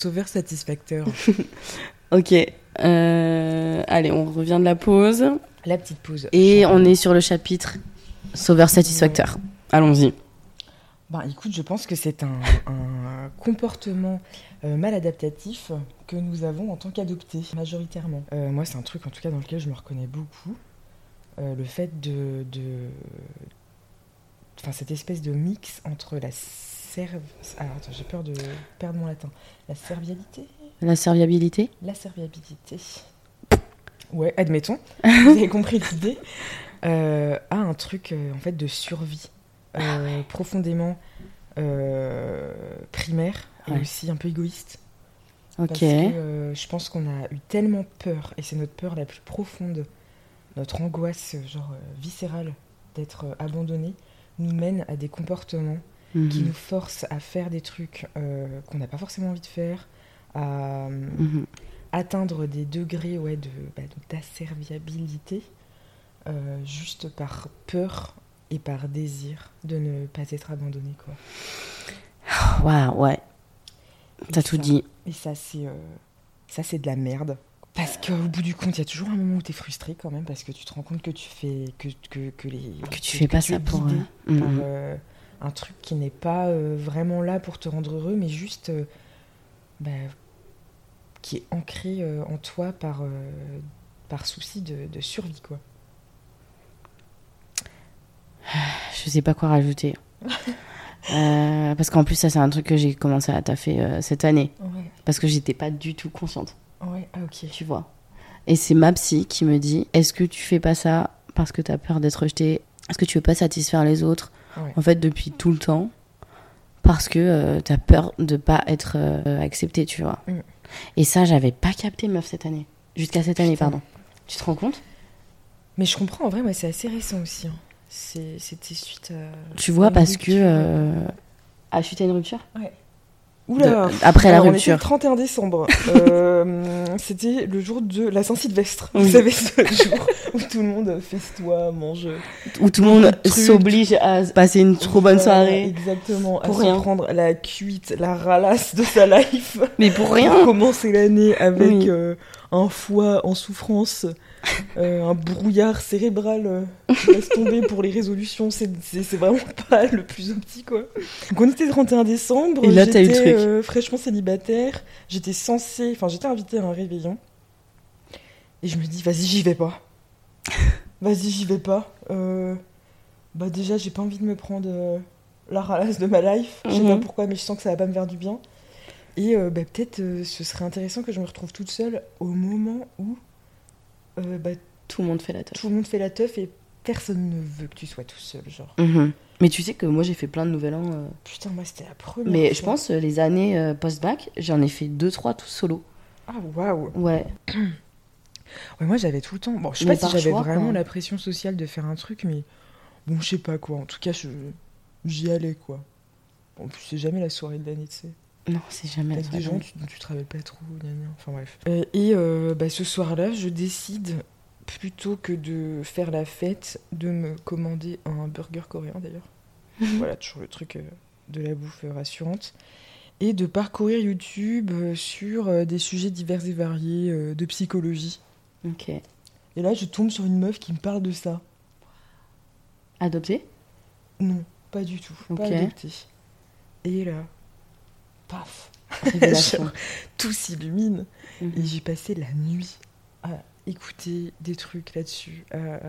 Sauveur satisfacteur. Ok. euh, allez, on revient de la pause. La petite pause. Et on est sur le chapitre Sauveur satisfacteur. Allons-y. Ben, écoute, je pense que c'est un, un comportement euh, mal adaptatif que nous avons en tant qu'adoptés, majoritairement. Euh, moi, c'est un truc, en tout cas, dans lequel je me reconnais beaucoup. Euh, le fait de... de... Enfin, cette espèce de mix entre la serve... Alors, attends, j'ai peur de perdre mon latin. La servialité La serviabilité? La serviabilité. Ouais, admettons. Vous avez compris l'idée. Euh, a un truc, euh, en fait, de survie. euh, profondément euh, primaire et Ouais. aussi un peu égoïste. Ok. Parce que je pense qu'on a eu tellement peur, et c'est notre peur la plus profonde, notre angoisse genre viscérale d'être abandonné, nous mène à des comportements qui Mhm. nous forcent à faire des trucs euh, qu'on n'a pas forcément envie de faire, à Mhm. atteindre des degrés ouais, de, bah, d'asserviabilité, euh, juste par peur et par désir de ne pas être abandonné. Quoi. Waouh, ouais. T'as tout ça- dit. Et ça, c'est euh, ça, c'est de la merde. Parce qu'au bout du compte, il y a toujours un moment où tu es frustré quand même, parce que tu te rends compte que tu fais. que, que, que les. Que tu fais pas ça pour. par euh, un truc qui n'est pas euh, vraiment là pour te rendre heureux, mais juste. euh, bah, qui est ancré euh, en toi par, par souci de, de survie, quoi. Je sais pas quoi rajouter. Euh, parce qu'en plus, ça, c'est un truc que j'ai commencé à taffer euh, cette année. Ouais, Parce que j'étais pas du tout consciente, ouais, ah, ok. tu vois. Et c'est ma psy qui me dit Est-ce que tu fais pas ça parce que t'as peur d'être rejeté Est-ce que tu veux pas satisfaire les autres? Ouais. En fait, depuis tout le temps. Parce que euh, t'as peur de pas être euh, accepté, tu vois. Mm. Et ça, j'avais pas capté, meuf, cette année. Jusqu'à cette année, Putain. pardon. Tu te rends compte? Mais je comprends, en vrai, moi, c'est assez récent aussi. hein. C'est- C'était suite à. Tu vois, parce que. rupture. Euh... Ah, suite à une rupture? Oula Après la Alors, on était le rupture. 31 décembre. Euh, C'était le jour de la Saint-Sylvestre. Vous savez, ce jour où tout le monde festoie, mange. Où tout le monde s'oblige à passer une trop bonne soirée. Exactement. Pour à rien. se prendre la cuite, la ralasse de sa life. Mais pour Pour rien commencer l'année avec Oui. euh, un foie en souffrance, euh, un brouillard cérébral euh, qui laisse tomber pour les résolutions. C'est vraiment pas le plus optique, quoi. Donc on était le 31 décembre. Et là, t'as eu le j'étais, truc. euh, fraîchement célibataire. J'étais censée... Enfin, j'étais invitée à un réveillon. Et je me dis, vas-y, j'y vais pas. Vas-y, j'y vais pas. Bah déjà, j'ai pas envie de me prendre la ralasse de ma life. Je sais pas Mhm. pourquoi, mais je sens que ça va pas me faire du bien. Et bah, peut-être ce serait intéressant que je me retrouve toute seule au moment où euh, bah, Tout le monde fait la teuf. tout le monde fait la teuf et personne ne veut que tu sois tout seul. Genre, Mhm. Mais tu sais que moi j'ai fait plein de nouvel an. euh, putain, moi c'était la première. Mais je fois. pense euh, les années euh, post-bac, j'en ai fait deux trois tout solo. Ah waouh! Ouais. Ouais, moi j'avais tout le temps. Bon, je sais Mais pas par si j'avais choix, vraiment quoi. la pression sociale de faire un truc, mais bon, je sais pas quoi. En tout cas, je j'y allais quoi. En plus, c'est jamais la soirée de l'année, tu sais. Non, c'est jamais des gens dont tu te rappelles pas trop, enfin bref. Euh, et euh, bah, ce soir-là, je décide, plutôt que de faire la fête, de me commander un burger coréen d'ailleurs. voilà, toujours le truc euh, de la bouffe rassurante. Et de parcourir YouTube sur des sujets divers et variés de psychologie. Ok. Et là, je tombe sur une meuf qui me parle de ça. Adopté Non, pas du tout. Pas Ok. adopté. Et là, paf, tout s'illumine. Mhm. Et j'ai passé la nuit à écouter des trucs là-dessus, à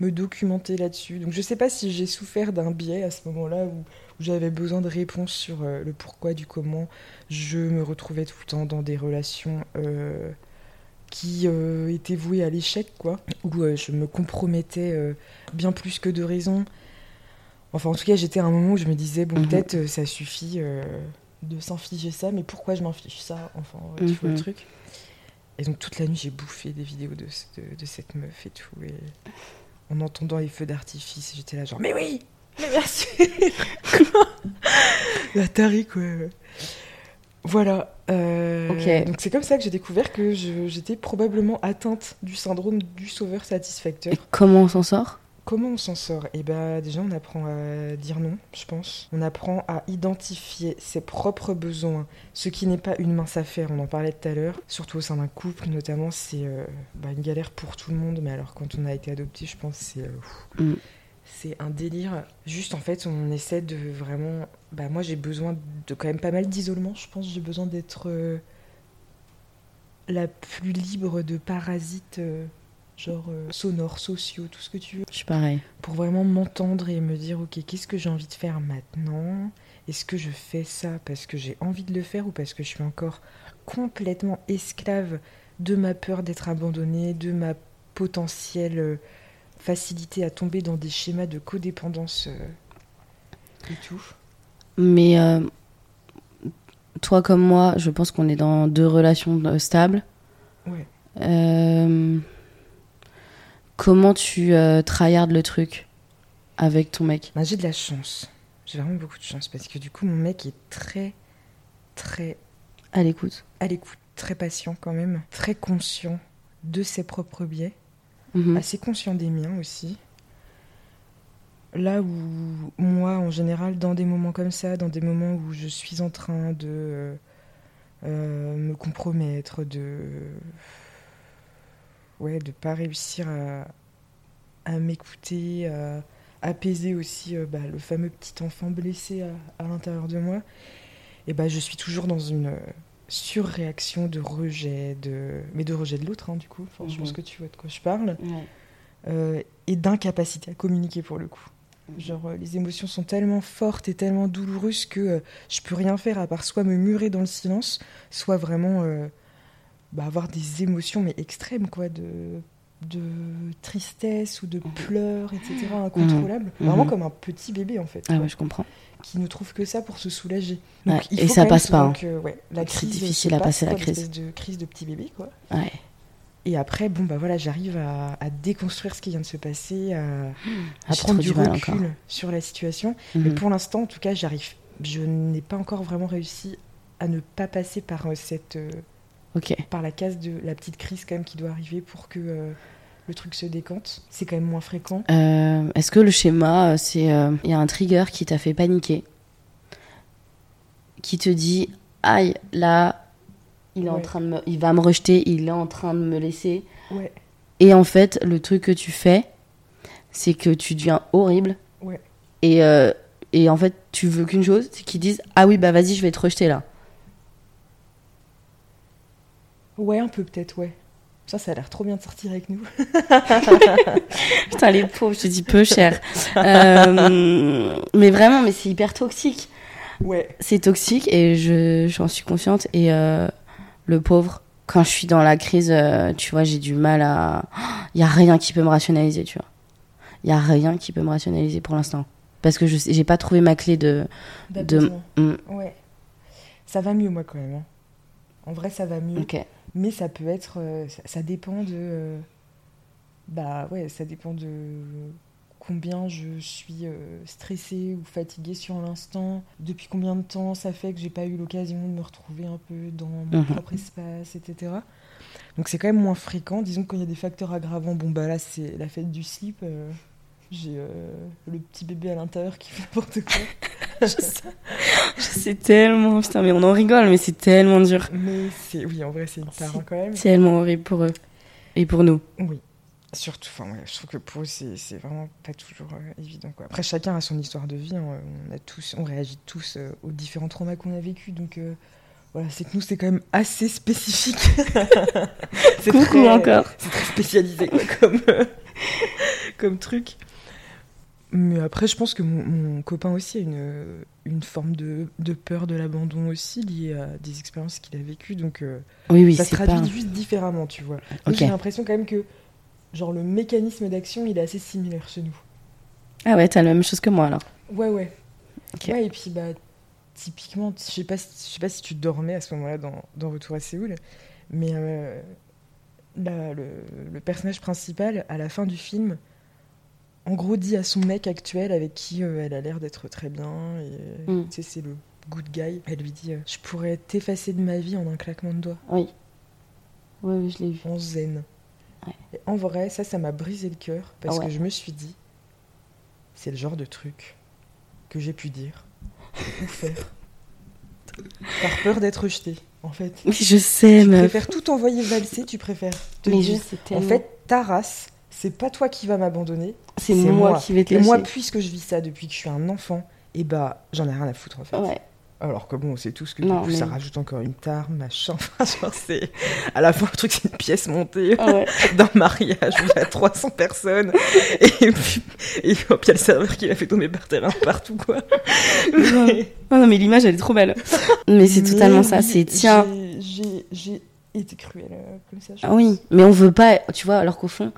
me documenter là-dessus. Donc je sais pas si j'ai souffert d'un biais à ce moment-là où, où j'avais besoin de réponses sur euh, le pourquoi du comment. Je me retrouvais tout le temps dans des relations euh, qui euh, étaient vouées à l'échec, quoi. Où je me compromettais bien plus que de raison. Enfin, en tout cas, j'étais à un moment où je me disais, bon, Mhm. peut-être ça suffit de s'infliger ça, mais pourquoi je m'inflige ça Enfin, tu vois le Mhm. truc. Et donc, toute la nuit, j'ai bouffé des vidéos de, de, de cette meuf et tout. Et en entendant les feux d'artifice, j'étais là, genre, mais oui Mais merci La tarée, quoi. Voilà. euh. Donc, c'est comme ça que j'ai découvert que j'étais probablement atteinte du syndrome du sauveur satisfacteur. Et comment on s'en sort? Comment on s'en sort? Eh ben déjà on apprend à dire non, je pense. On apprend à identifier ses propres besoins, ce qui n'est pas une mince affaire, on en parlait tout à l'heure. Surtout au sein d'un couple notamment, c'est euh, bah, une galère pour tout le monde, mais alors quand on a été adopté, je pense c'est... euh, Mm. C'est un délire. Juste en fait, on essaie de vraiment... Bah moi j'ai besoin de quand même pas mal d'isolement, je pense. J'ai besoin d'être euh, la plus libre de parasites, euh, genre euh, sonores, sociaux, tout ce que tu veux Je suis pareil. pour vraiment m'entendre et me dire ok qu'est-ce que j'ai envie de faire maintenant? Est-ce que je fais ça parce que j'ai envie de le faire ou parce que je suis encore complètement esclave de ma peur d'être abandonnée de ma potentielle euh, facilité à tomber dans des schémas de codépendance euh, et tout? Mais euh, toi comme moi, je pense qu'on est dans deux relations stables. ouais Euh, comment tu euh, tryhardes le truc avec ton mec? Bah, j'ai de la chance j'ai vraiment beaucoup de chance parce que du coup mon mec est très très À l'écoute. à l'écoute très patient quand même très conscient de ses propres biais Mhm. assez conscient des miens aussi. Là où moi, en général, dans des moments comme ça, dans des moments où je suis en train de euh, euh, me compromettre, de ouais, de pas réussir à, à m'écouter, à apaiser aussi euh, bah, le fameux petit enfant blessé à, à l'intérieur de moi, et bah, je suis toujours dans une euh, surréaction de rejet, de... mais de rejet de l'autre, hein, du coup. Enfin, Je Mhm. pense que tu vois de quoi je parle euh, et d'incapacité à communiquer pour le coup. Genre, euh, les émotions sont tellement fortes et tellement douloureuses que euh, je peux rien faire à part soit me murer dans le silence, soit vraiment euh, bah, avoir des émotions mais extrêmes, quoi, de, de tristesse ou de pleurs, etc., incontrôlables. Mhm. Vraiment Mhm. comme un petit bébé, en fait, Ah quoi, ouais, je comprends. qui ne trouve que ça pour se soulager. Ouais, il et ça passe pas, hein. que, ouais, la C'est crise difficile se à passe, passer la quoi, crise. de crise de petit bébé, quoi. Ouais. Et après, bon, bah voilà, j'arrive à, à déconstruire ce qui vient de se passer, à, à J'ai prendre du recul sur la situation. Mais Mhm. pour l'instant, en tout cas, j'arrive. Je n'ai pas encore vraiment réussi à ne pas passer par euh, cette, euh, Ok. par la case de la petite crise quand même qui doit arriver pour que euh, le truc se décante. C'est quand même moins fréquent. Euh, Est-ce que le schéma, euh, c'est euh, il y a un trigger qui t'a fait paniquer, qui te dit aïe là, il est en train de me, il va me rejeter, il est en train de me laisser. Ouais, Et en fait, le truc que tu fais, c'est que tu deviens horrible. Ouais. Et et en fait, tu veux qu'une chose, c'est qu'ils disent ah oui bah vas-y, je vais te rejeter là. Ouais, un peu peut-être, ouais. Ça, ça a l'air trop bien de sortir avec nous. Putain les pauvres, je te dis peu cher. Euh, mais vraiment, mais c'est hyper toxique. Ouais, c'est toxique et je j'en suis consciente et euh, le pauvre quand je suis dans la crise euh, tu vois j'ai du mal à il y a rien qui peut me rationaliser tu vois il y a rien qui peut me rationaliser pour l'instant parce que je j'ai pas trouvé ma clé de De- d'apaisement. Mm. Ouais. Ça va mieux, moi, quand même. hein. En vrai, ça va mieux. Mais ça peut être. euh, ça, ça dépend de. euh, bah ouais, ça dépend de combien je suis euh, stressée ou fatiguée sur l'instant, depuis combien de temps ça fait que j'ai pas eu l'occasion de me retrouver un peu dans mon Mhm. propre espace, etc. Donc c'est quand même moins fréquent. Disons que quand il y a des facteurs aggravants, bon bah là c'est la fête du slip. euh, j'ai euh, le petit bébé à l'intérieur qui fait n'importe quoi. c'est tellement putain mais on en rigole mais c'est tellement dur Mais c'est oui, en vrai c'est une tare quand même. tellement horrible pour eux et pour nous Oui. Surtout, enfin, ouais, je trouve que pour eux, c'est c'est vraiment pas toujours euh, évident. Quoi. Après, chacun a son histoire de vie. hein. On, a tous, on réagit tous euh, aux différents traumas qu'on a vécus. Donc, euh, voilà, c'est que nous, c'est quand même assez spécifique. c'est coucou très- encore C'est très spécialisé quoi, comme, comme truc. Mais après, je pense que mon, mon copain aussi a une, une forme de, de peur de l'abandon aussi liée à des expériences qu'il a vécues. Donc, euh, oui oui ça se traduit pas juste différemment, tu vois. Moi, ok J'ai l'impression quand même que genre le mécanisme d'action, il est assez similaire chez nous. ah ouais t'as la même chose que moi alors Ouais, ouais. Et puis bah typiquement, je sais pas, si- je sais pas si tu dormais à ce moment-là dans, dans Retour à Séoul, mais euh, le, le personnage principal à la fin du film, en gros, dit à son mec actuel avec qui euh, elle a l'air d'être très bien, et Mm. tu sais, c'est le good guy. Elle lui dit, euh, je pourrais t'effacer de ma vie en un claquement de doigts. oui oui oui je l'ai vu en zen. Ouais. Et en vrai, ça, ça m'a brisé le cœur parce Ah ouais. que je me suis dit, c'est le genre de truc que j'ai pu dire ou faire par peur d'être rejeté, en fait. Mais je sais, Tu meuf. préfères tout envoyer valser, tu préfères te Mais je dire, sais en tellement. fait, ta race, c'est pas toi qui vas m'abandonner, c'est moi, qui vais te Et moi, puisque je vis ça depuis que je suis un enfant, et bah, j'en ai rien à foutre, en fait. Ouais. Alors que bon, c'est tout ce que Non, du coup, ça mais- rajoute encore une tare, machin. Enfin, genre, c'est. À la fin, le truc, c'est une pièce montée Ah ouais. d'un mariage où il y a 300 personnes. Et puis, et il y a le serveur qui l'a fait tomber par terre un partout, quoi. Mais- Ah non, mais l'image, elle est trop belle. Mais c'est mais totalement ça. C'est tiens. j'ai été cruelle euh, comme ça. je Ah oui, mais on veut pas, tu vois, alors qu'au fond,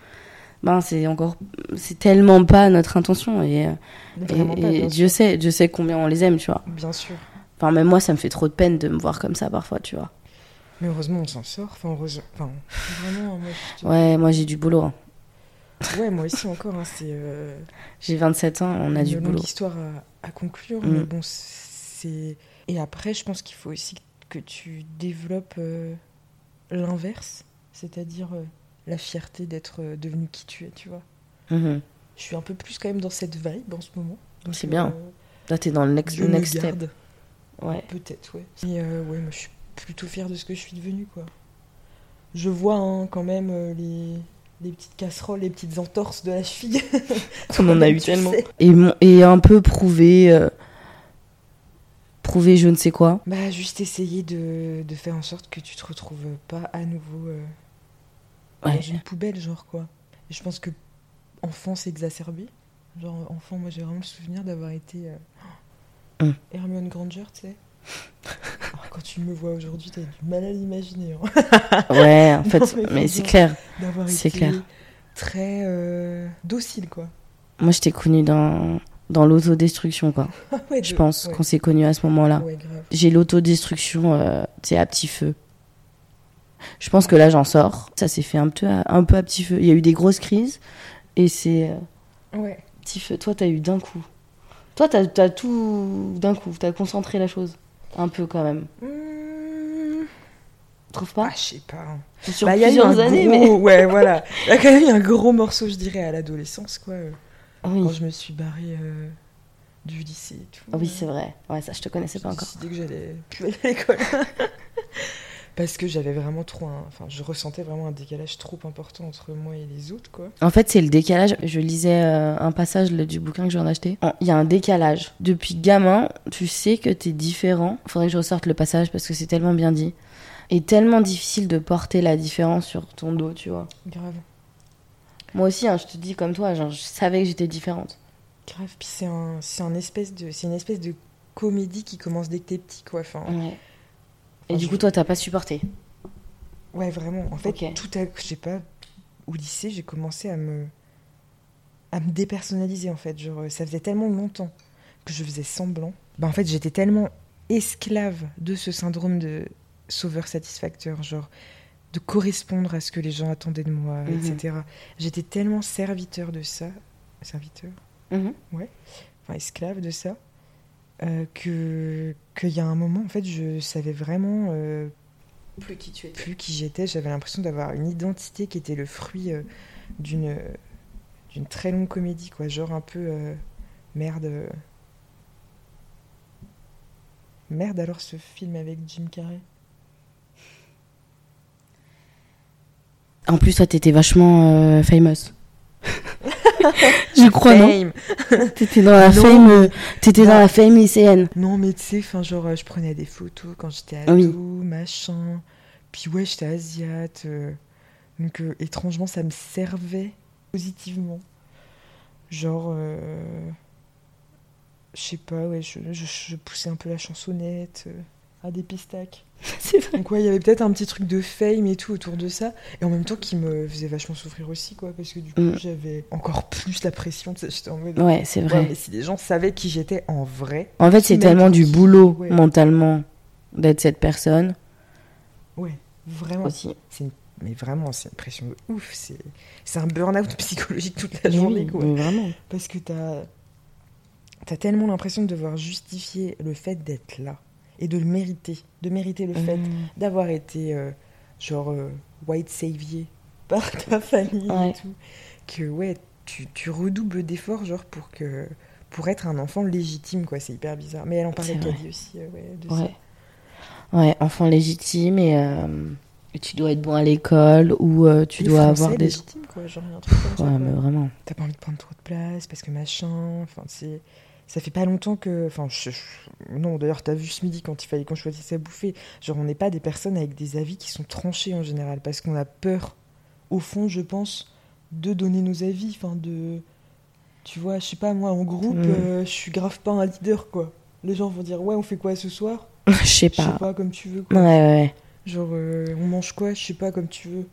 ben c'est encore, c'est tellement pas notre intention et, euh, et- et Dieu sait, Dieu sait combien on les aime, tu vois. Bien sûr. Enfin, même moi, ça me fait trop de peine de me voir comme ça parfois, tu vois. Mais heureusement, on s'en sort. Enfin, heureusement. Enfin, vraiment, moi, je te- Ouais, moi j'ai du boulot. hein. Ouais, moi aussi encore. hein, c'est. euh, J'ai 27 ans, on a une du boulot. histoire à, à conclure, Mm. mais bon, c'est. Et après, je pense qu'il faut aussi que tu développes euh, l'inverse, c'est-à-dire euh, la fierté d'être euh, devenu qui tu es, tu vois. Mhm. Je suis un peu plus quand même dans cette vibe en ce moment. C'est bien. euh, Là, t'es dans le next, me next step. Ouais. peut-être, ouais. Mais euh, ouais, moi, je suis plutôt fière de ce que je suis devenue, quoi. Je vois hein, quand même euh, les, les petites casseroles, les petites entorses de la cheville. On en a eu tellement. sais. Et, mon- et un peu prouver, prouver je ne sais quoi. Bah, juste essayer de, de faire en sorte que tu te retrouves pas à nouveau Ouais. dans une poubelle, genre quoi. Et je pense que enfant, c'est exacerbé. Genre, enfant, moi j'ai vraiment le souvenir d'avoir été euh, Hum. Hermione Granger, tu sais. Alors, quand tu me vois aujourd'hui, t'as du mal à l'imaginer. hein. Ouais, en fait, Non, mais c'est clair. D'avoir C'est été clair. très euh, docile, quoi. Moi, je t'ai connu dans, dans l'autodestruction, quoi. Ouais, Je de- pense ouais. qu'on s'est connus à ce moment-là. Ouais. J'ai l'autodestruction, euh, tu sais, à petit feu. Je pense que là, j'en sors. Ça s'est fait un peu, à, un peu à petit feu. Il y a eu des grosses crises et c'est euh, Ouais. petit feu. Toi, t'as eu d'un coup. Toi, t'as as tout d'un coup. T'as concentré la chose. Un peu quand même. Tu trouves pas? Ah, je sais pas. Sur Bah, il y a eu plusieurs un années, gros- mais. Ouais, voilà. Il y a quand même eu un gros morceau, je dirais, à l'adolescence, quoi. euh, oui, Quand je me suis barrée euh, du lycée et tout. Oui c'est vrai. Ouais, ça, je te connaissais J'ai pas encore. décidé que j'allais plus aller à l'école. Parce que j'avais vraiment trop un... Enfin, je ressentais vraiment un décalage trop important entre moi et les autres, quoi. En fait, c'est le décalage. Je lisais euh, un passage là, du bouquin que je viens d'acheter. En- Il y a un décalage. Depuis gamin, tu sais que t'es différent. Faudrait que je ressorte le passage parce que c'est tellement bien dit. Et tellement difficile de porter la différence sur ton dos, tu vois. Grave. Moi aussi, hein, je te dis comme toi, genre, je savais que j'étais différente. Grave. Puis c'est un... c'est un espèce de... c'est une espèce de comédie qui commence dès que t'es petit, quoi. Enfin, Ouais. Et du coup, toi, t'as pas supporté. Ouais, vraiment. En fait, tout à je sais pas, au lycée, j'ai commencé à me à me dépersonnaliser en fait. Genre, ça faisait tellement longtemps que je faisais semblant. Bah en fait, j'étais tellement esclave de ce syndrome de sauveur satisfacteur, genre de correspondre à ce que les gens attendaient de moi, Mhm. etc. J'étais tellement serviteur de ça, serviteur, Mhm. enfin esclave de ça, euh, que qu'il y a un moment en fait, je savais vraiment euh, Plus qui tu étais. plus qui j'étais, j'avais l'impression d'avoir une identité qui était le fruit euh, d'une d'une très longue comédie, quoi. Genre un peu euh, merde. Merde alors ce film avec Jim Carrey. En plus, toi, t'étais vachement euh, famous. je crois, non Fame. T'étais dans la Non, fame. mais- euh, T'étais dans Non. la fame lycéenne. Non mais tu sais, enfin genre euh, je prenais des photos quand j'étais ado, Oui. machin. Puis ouais, j'étais asiate. euh, donc étrangement, ça me servait positivement. Genre, je sais pas, ouais, je, je- je poussais un peu la chansonnette à des pistacs. C'est vrai. Donc ouais, il y avait peut-être un petit truc de fame et tout autour de ça, et en même temps qui me faisait vachement souffrir aussi, quoi, parce que du coup Mm. j'avais encore plus la pression, j'étais en mode... Ouais, c'est Ouais, vrai. mais si les gens savaient qui j'étais en vrai, En fait, c'est tellement du boulot ouais. mentalement d'être cette personne ouais, vraiment, aussi. mais vraiment, c'est une pression de ouf, c'est c'est un burn-out psychologique toute la journée, oui, quoi. vraiment. Parce que t'as as tellement l'impression de devoir justifier le fait d'être là, et de le mériter, de mériter le fait Mm. d'avoir été euh, genre euh, white savior par ta famille Ouais. et tout que ouais tu, tu redoubles d'efforts, genre, pour que pour être un enfant légitime, quoi. C'est hyper bizarre. Mais elle en parlait. Caddy aussi, euh, ouais, de ça. Ouais. Ouais, enfant légitime et euh, tu dois être bon à l'école ou euh, tu dois Français avoir des. légitimes, quoi. Genre, un truc comme Ouais, mais vraiment. T'as pas envie de prendre trop de place parce que machin. Enfin, c'est. Ça fait pas longtemps que. Enfin, je- je- non, d'ailleurs, t'as vu ce midi quand il fallait qu'on choisisse à bouffer. Genre, on n'est pas des personnes avec des avis qui sont tranchés en général parce qu'on a peur, au fond, je pense, de donner nos avis. Enfin, de. Tu vois, je sais pas, moi, en groupe, Mm. euh, je suis grave pas un leader, quoi. Les gens vont dire, ouais, on fait quoi ce soir? Je sais Je sais pas. pas, comme tu veux, Ouais, quoi. ouais. Genre, euh, on mange quoi? Je sais pas, comme tu veux.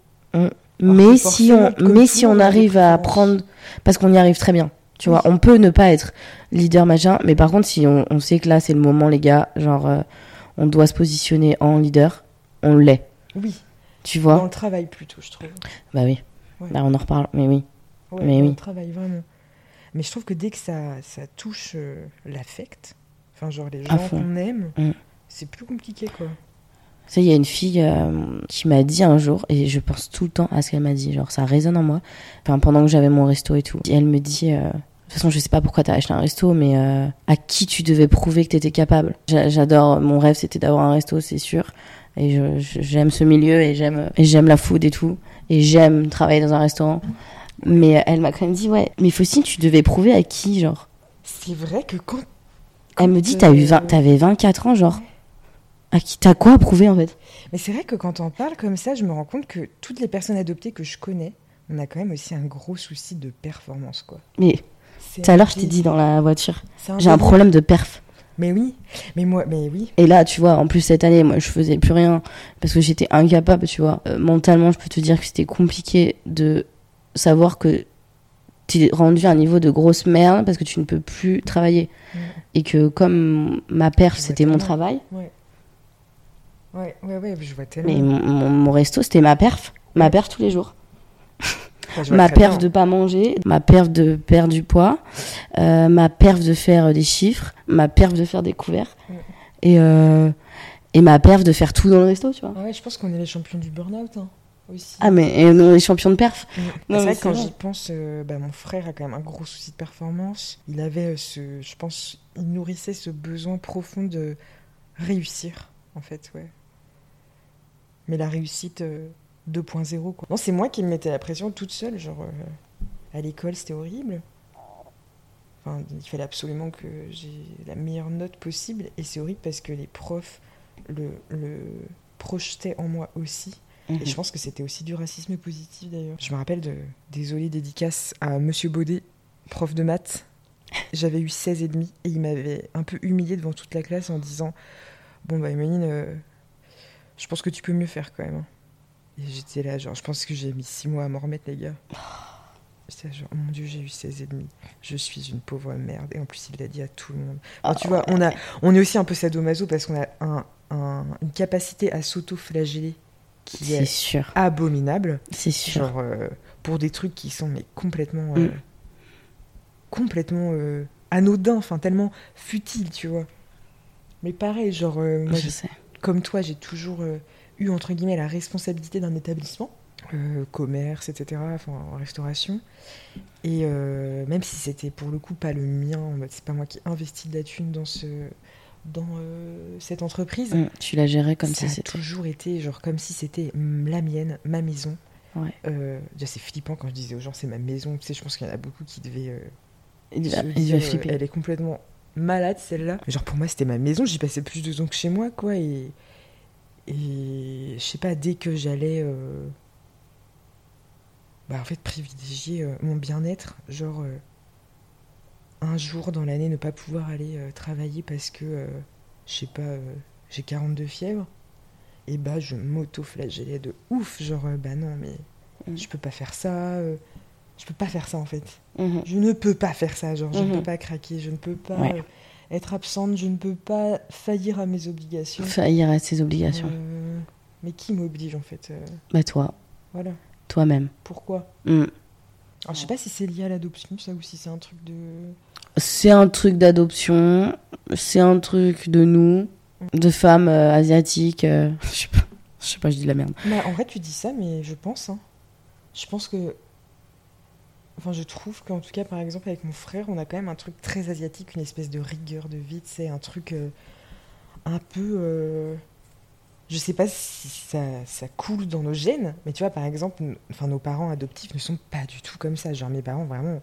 Mais que si on, mais si on arrive à prendre, parce qu'on y arrive très bien, tu Oui. vois, on peut ne pas être leader machin, mais par contre si on, on sait que là c'est le moment les gars, genre euh, on doit se positionner en leader, on l'est, Oui, tu dans vois le travail plutôt, je trouve. Bah oui, Ouais. bah on en reparle, mais oui, Ouais, Mais oui. le travail, vraiment. Mais je trouve que dès que ça, ça touche euh, l'affect, enfin, genre les gens qu'on aime, Mm. c'est plus compliqué, quoi. Tu sais, il y a une fille euh, qui m'a dit un jour, et je pense tout le temps à ce qu'elle m'a dit, genre ça résonne en moi, enfin pendant que j'avais mon resto et tout, et elle me dit, euh, de toute façon je sais pas pourquoi t'as acheté un resto, mais euh, à qui tu devais prouver que t'étais capable. J'a- J'adore, mon rêve c'était d'avoir un resto, c'est sûr, et j'aime ce milieu, et j'aime la food et tout, et j'aime travailler dans un restaurant, mais elle m'a quand même dit, ouais, mais Faustine, tu devais prouver à qui, genre? C'est vrai que quand. Elle me quand, dit, t'as eu 20 t'avais 24 ans, genre à qui t'as quoi à prouver en fait Mais c'est vrai que quand on parle comme ça, je me rends compte que toutes les personnes adoptées que je connais, on a quand même aussi un gros souci de performance, quoi. Mais tout à l'heure, je t'ai dit dans la voiture. J'ai un problème de perf. Mais oui, mais moi, mais oui. Et là, tu vois, en plus cette année, moi, je faisais plus rien parce que j'étais incapable, tu vois. Euh, mentalement, je peux te dire que c'était compliqué de savoir que t'es rendu à un niveau de grosse merde parce que tu ne peux plus travailler. Et que comme ma perf, c'était mon travail, Ouais. Ouais, ouais, ouais, je vois tellement. mais mon, mon- mon resto, c'était ma perf. Ma perf tous les jours. Ma perf bien. de pas manger, ma perf de perdre du poids, euh, ma perf de faire des chiffres, ma perf de faire des couverts. Et, euh, et ma perf de faire tout dans le resto, tu vois. Ouais, je pense qu'on est les champions du burn-out, hein, aussi. Ah, mais et on est champion de perf. Non, c'est vrai que quand j'y pense, euh, bah, mon frère a quand même un gros souci de performance. Il avait euh, ce, je pense, il nourrissait ce besoin profond de réussir, en fait, ouais. Mais la réussite euh, 2.0, quoi. Non, c'est moi qui me mettais la pression toute seule, genre euh, à l'école, c'était horrible. Enfin, il fallait absolument que j'ai la meilleure note possible, et c'est horrible parce que les profs le, le projetaient en moi aussi. Mhm. Et je pense que c'était aussi du racisme positif d'ailleurs. Je me rappelle de désolé dédicace à Monsieur Baudet, prof de maths. J'avais eu 16 et demi et il m'avait un peu humilié devant toute la classe en disant "Bon bah Emeline, euh, je pense que tu peux mieux faire quand même." hein. Et j'étais là genre je pense que j'ai mis 6 mois à m'en remettre les gars. J'étais genre "Oh mon dieu, j'ai eu 16 et demi. Je suis une pauvre merde." Et en plus, il l'a dit à tout le monde. Ah, Alors, tu vois, on a on est aussi un peu sadomaso parce qu'on a un- un- une capacité à s'auto-flageller qui est sûr. abominable. C'est sûr. Genre euh, pour des trucs qui sont mais complètement euh, Mm. complètement euh, anodins, enfin tellement futiles, tu vois. Mais pareil, genre euh, moi, je sais. Comme toi, j'ai toujours euh, eu entre guillemets la responsabilité d'un établissement, euh, commerce, etc. Enfin en restauration. Et euh, même si c'était pour le coup pas le mien, c'est pas moi qui investis de la thune dans ce dans euh, cette entreprise. Mm, Tu l'as géré comme ça si a c'était. toujours été genre comme si c'était la mienne, ma maison. Ouais. C'est flippant quand je disais aux gens c'est ma maison. Tu sais, je pense qu'il y en a beaucoup qui devaient. Il va, il dire, va flipper. elle est complètement malade celle-là. Genre pour moi c'était ma maison. J'y passais plus de temps que chez moi quoi. Et et je sais pas dès que j'allais. euh, Bah en fait privilégier euh, mon bien-être. Genre euh, un jour dans l'année ne pas pouvoir aller travailler parce que je sais pas j'ai 42 fièvres. Et bah je m'auto-flagellais de ouf. Genre bah non mais Mm. je peux pas faire ça. Je peux pas faire ça en fait. Mhm. Je ne peux pas faire ça, genre je ne Mhm. peux pas craquer, je ne peux pas Ouais. euh, être absente, je ne peux pas faillir à mes obligations. Faillir à ses obligations. Euh, mais qui m'oblige en fait euh, Bah toi, Voilà, toi-même. pourquoi Mm. Alors je sais pas si c'est lié à l'adoption ça ou si c'est un truc de... C'est un truc d'adoption, c'est un truc de nous, de femmes euh, asiatiques. je sais pas, je sais pas, je dis de la merde. Bah, en vrai tu dis ça mais je pense, hein. je pense que enfin, je trouve qu'en tout cas, par exemple, avec mon frère, on a quand même un truc très asiatique, une espèce de rigueur de vie, c'est un truc euh, un peu. euh, je sais pas si ça, ça coule dans nos gènes, mais tu vois, par exemple, enfin, nos parents adoptifs ne sont pas du tout comme ça. Genre, mes parents, vraiment,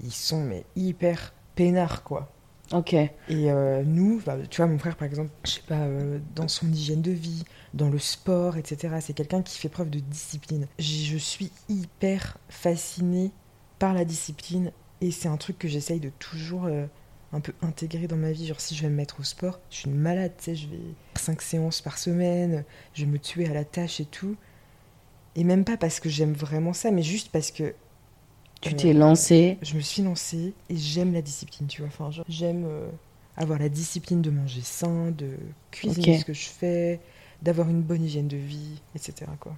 ils sont mais hyper peinards, quoi. Ok. Et euh, nous, tu vois, mon frère, par exemple, je sais pas, euh, dans son hygiène de vie, dans le sport, etc., c'est quelqu'un qui fait preuve de discipline. Je suis hyper fascinée par la discipline et c'est un truc que j'essaye de toujours euh, un peu intégrer dans ma vie. Genre, si je vais me mettre au sport, je suis une malade, tu sais, je vais 5 séances par semaine, je vais me tuer à la tâche et tout. Et même pas parce que j'aime vraiment ça, mais juste parce que Tu euh, t'es lancé. je me suis lancée et j'aime la discipline, tu vois. Enfin, j'aime euh, avoir la discipline de manger sain, de cuisiner ce que je fais, d'avoir une bonne hygiène de vie, etc. Quoi.